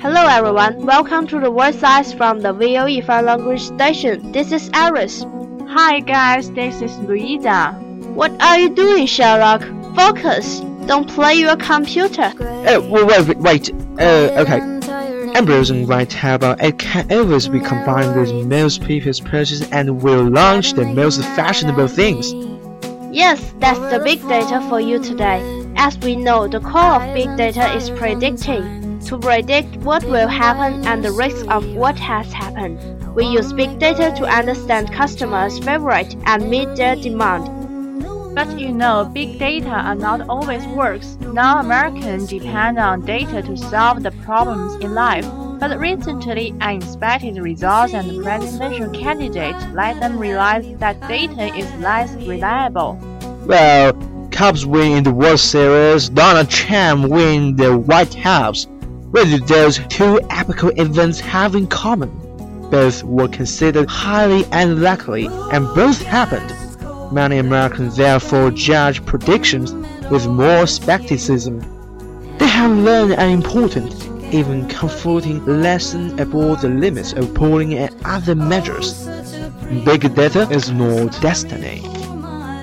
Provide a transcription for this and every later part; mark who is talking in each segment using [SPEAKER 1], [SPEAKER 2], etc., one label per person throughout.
[SPEAKER 1] Hello everyone, welcome to the word size from the VOE Foreign Language Station. This is Iris.
[SPEAKER 2] Hi guys, this is Louisa.
[SPEAKER 1] What are you doing, Sherlock? Focus. Don't play your computer.
[SPEAKER 3] Uh, wait, wait, wait. Uh, okay. Ambrose and Wright have uh, it can always be combined with most people's purchases and will launch the most fashionable things.
[SPEAKER 1] Yes, that's the big data for you today. As we know, the core of big data is predicting. To predict what will happen and the risk of what has happened. We use big data to understand customers' favorite and meet their demand.
[SPEAKER 2] But you know, big data are not always works. Now Americans depend on data to solve the problems in life. But recently, I inspected results and presidential candidate let them realize that data is less reliable.
[SPEAKER 3] Well, Cubs win in the World Series, Donald Trump win the White House. What do those two epical events have in common? Both were considered highly unlikely, and both happened. Many Americans therefore judge predictions with more skepticism. They have learned an important, even comforting lesson about the limits of polling and other measures. Big data is not destiny.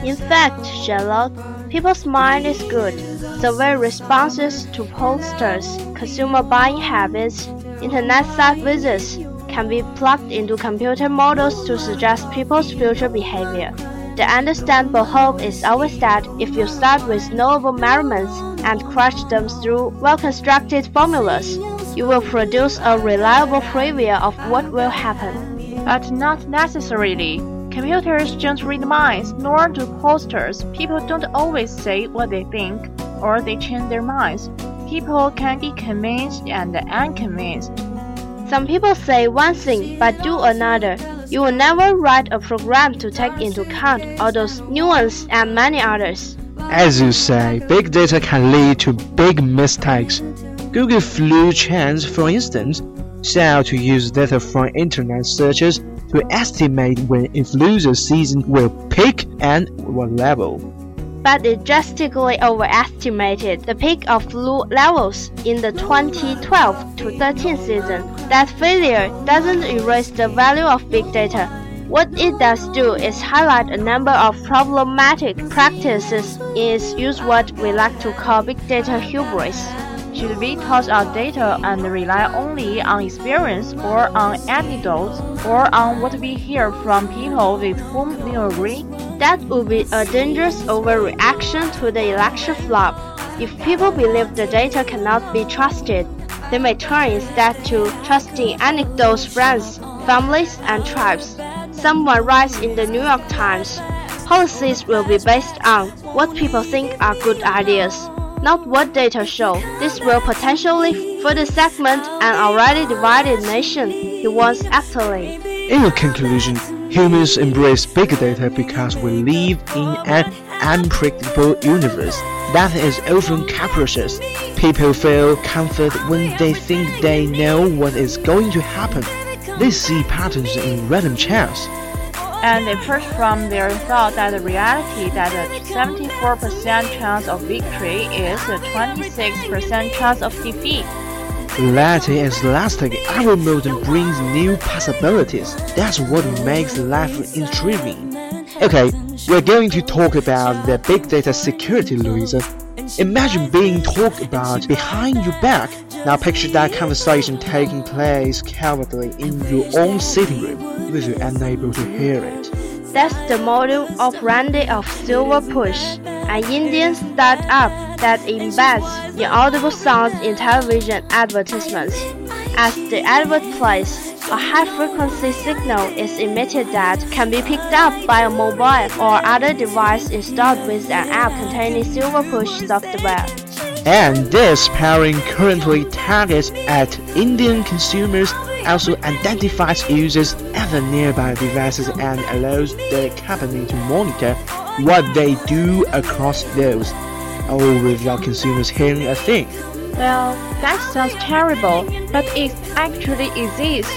[SPEAKER 1] In fact, Sherlock, people's mind is good. Survey responses to pollsters, consumer buying habits, internet site visits can be plugged into computer models to suggest people's future behavior. The understandable hope is always that if you start with knowable measurements and crush them through well-constructed formulas, you will produce a reliable preview of what will happen.
[SPEAKER 2] But not necessarily. Computers don't read minds, nor do posters. People don't always say what they think, or they change their minds. People can be convinced and unconvinced.
[SPEAKER 1] Some people say one thing but do another. You will never write a program to take into account all those nuances and many others.
[SPEAKER 3] As you say, big data can lead to big mistakes. Google flu trends, for instance, sell to use data from internet searches to estimate when influenza season will peak and what level.
[SPEAKER 1] But it drastically overestimated the peak of flu levels in the 2012 to 13 season. That failure doesn't erase the value of big data. What it does do is highlight a number of problematic practices its use what we like to call big data hubris.
[SPEAKER 2] Should we toss out data and rely only on experience or on anecdotes or on what we hear from people with whom we agree?
[SPEAKER 1] That would be a dangerous overreaction to the election flop. If people believe the data cannot be trusted, they may turn instead to trusting anecdotes, friends, families, and tribes. Someone writes in the New York Times policies will be based on what people think are good ideas, not what data show. This will potentially further segment an already divided nation, he warns aptly.
[SPEAKER 3] In conclusion, humans embrace big data because we live in an unpredictable universe that is often capricious. People feel comfort when they think they know what is going to happen. They see patterns in random chance.
[SPEAKER 2] and they push from their thought that the reality that a 74% chance of victory is a 26% chance of defeat.
[SPEAKER 3] Reality is elastic. Every modern brings new possibilities. That's what makes life intriguing. Okay, we're going to talk about the big data security, Louisa. Imagine being talked about behind your back. Now picture that conversation taking place covertly in your own sitting room, with you unable to hear it.
[SPEAKER 1] That's the modus operandi of Silver Push, an Indian startup that embeds inaudible sounds in television advertisements. As the advert plays, a high-frequency signal is emitted that can be picked up by a mobile or other device installed with an app containing Silverpush software.
[SPEAKER 3] And this pairing currently targets at Indian consumers also identifies users the nearby devices and allows the company to monitor what they do across those, all without consumers hearing a thing.
[SPEAKER 2] Well, that sounds terrible, but it actually exists.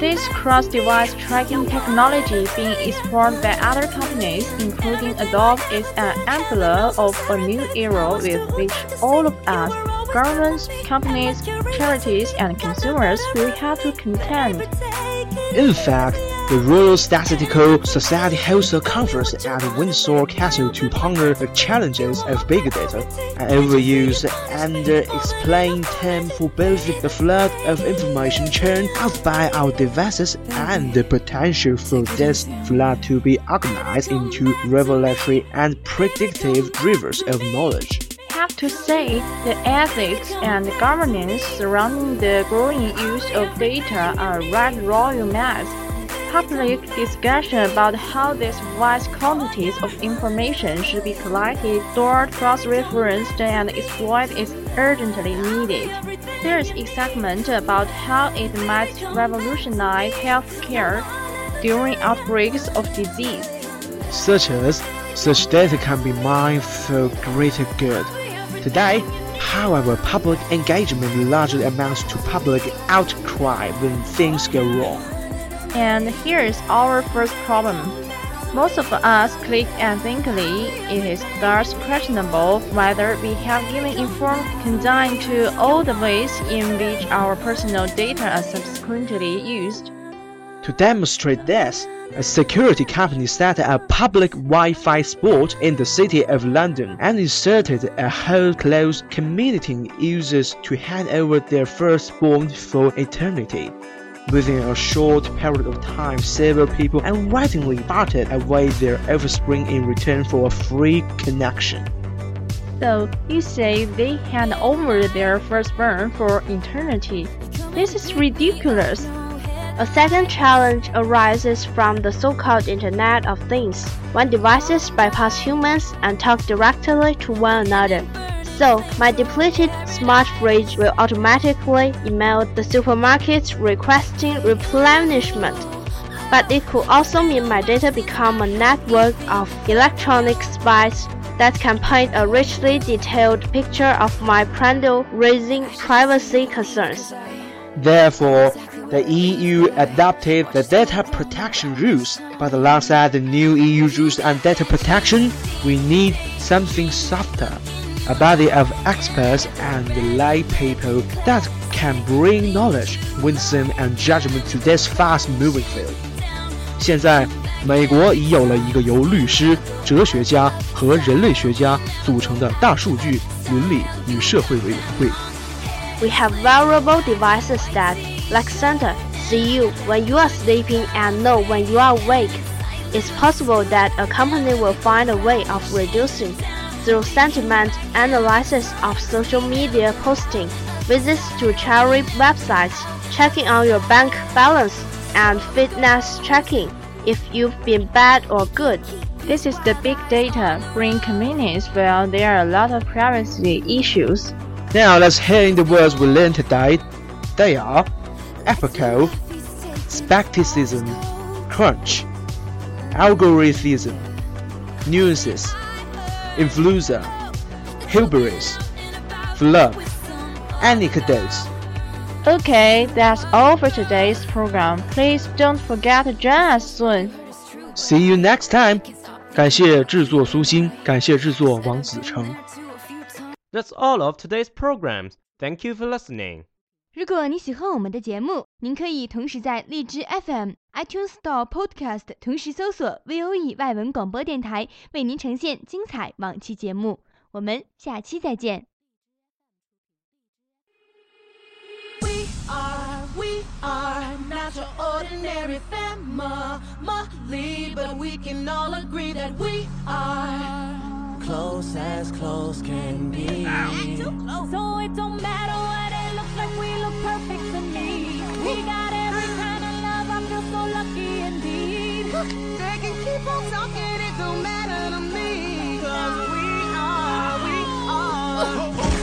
[SPEAKER 2] This cross-device tracking technology being explored by other companies, including Adobe, is an envelope of a new era with which all of us, governments, companies, charities, and consumers will have to contend.
[SPEAKER 3] In fact, the Royal Statistical Society holds a conference at Windsor Castle to ponder the challenges of big data, and overuse and explain them for both the flood of information churned out by our devices and the potential for this flood to be organized into revelatory and predictive rivers of knowledge.
[SPEAKER 2] I have to say the ethics and governance surrounding the growing use of data are red royal mess public discussion about how these vast quantities of information should be collected, stored, cross-referenced, and exploited is urgently needed. There is excitement about how it might revolutionize healthcare during outbreaks of disease.
[SPEAKER 3] Such as such data can be mined for greater good. Today, however, public engagement largely amounts to public outcry when things go wrong.
[SPEAKER 2] And here's our first problem. Most of us click unthinkingly. It is thus questionable whether we have given informed consent to all the ways in which our personal data are subsequently used.
[SPEAKER 3] To demonstrate this, a security company set up a public Wi-Fi spot in the city of London and inserted a Herod clause community users to hand over their firstborn for eternity. Within a short period of time, several people unwittingly parted away their offspring in return for a free connection.
[SPEAKER 2] So, you say they hand over their firstborn for eternity. This is ridiculous.
[SPEAKER 1] A second challenge arises from the so-called Internet of Things, when devices bypass humans and talk directly to one another. So, my depleted smart fridge will automatically email the supermarket requesting replenishment. But it could also mean my data become a network of electronic spies that can paint a richly detailed picture of my parental raising privacy concerns.
[SPEAKER 3] Therefore, the EU adopted the data protection rules, but alongside the new EU rules on data protection, we need something softer a body of experts and lay people that can bring knowledge, wisdom, and judgment to this fast-moving field. 现在，美国已有了一个由律师、哲学家和人类学家组成的大数据、伦理与社会委员会。
[SPEAKER 1] We have wearable devices that, like Santa, see you when you are sleeping and know when you are awake. It's possible that a company will find a way of reducing through sentiment analysis of social media posting, visits to charity websites, checking on your bank balance, and fitness checking if you've been bad or good.
[SPEAKER 2] This is the big data bring convenience while there are a lot of privacy issues.
[SPEAKER 3] Now let's hear in the words we learned today. They are ethical, skepticism, crunch, algorithm, nuances, influenza, hubris, flood, anecdotes.
[SPEAKER 2] Okay, that's all for today's program. Please don't forget to join us soon.
[SPEAKER 3] See you next time。感谢制作苏欣，感谢制作王子成。
[SPEAKER 4] That's all of today's programs. Thank you for listening.
[SPEAKER 5] 如果你喜欢我们的节目，您可以同时在荔枝 FM、 iTunes Store、Podcast 同时搜索 VOE 外文广播电台，为您呈现精彩往期节目。我们下期再见。
[SPEAKER 6] We are, we are not your ordinary family, but we can all agree that we are close as close can be.
[SPEAKER 7] So it don't matter They can keep on talking, it don't matter to me. Cause we are, we are. Oh, oh, oh.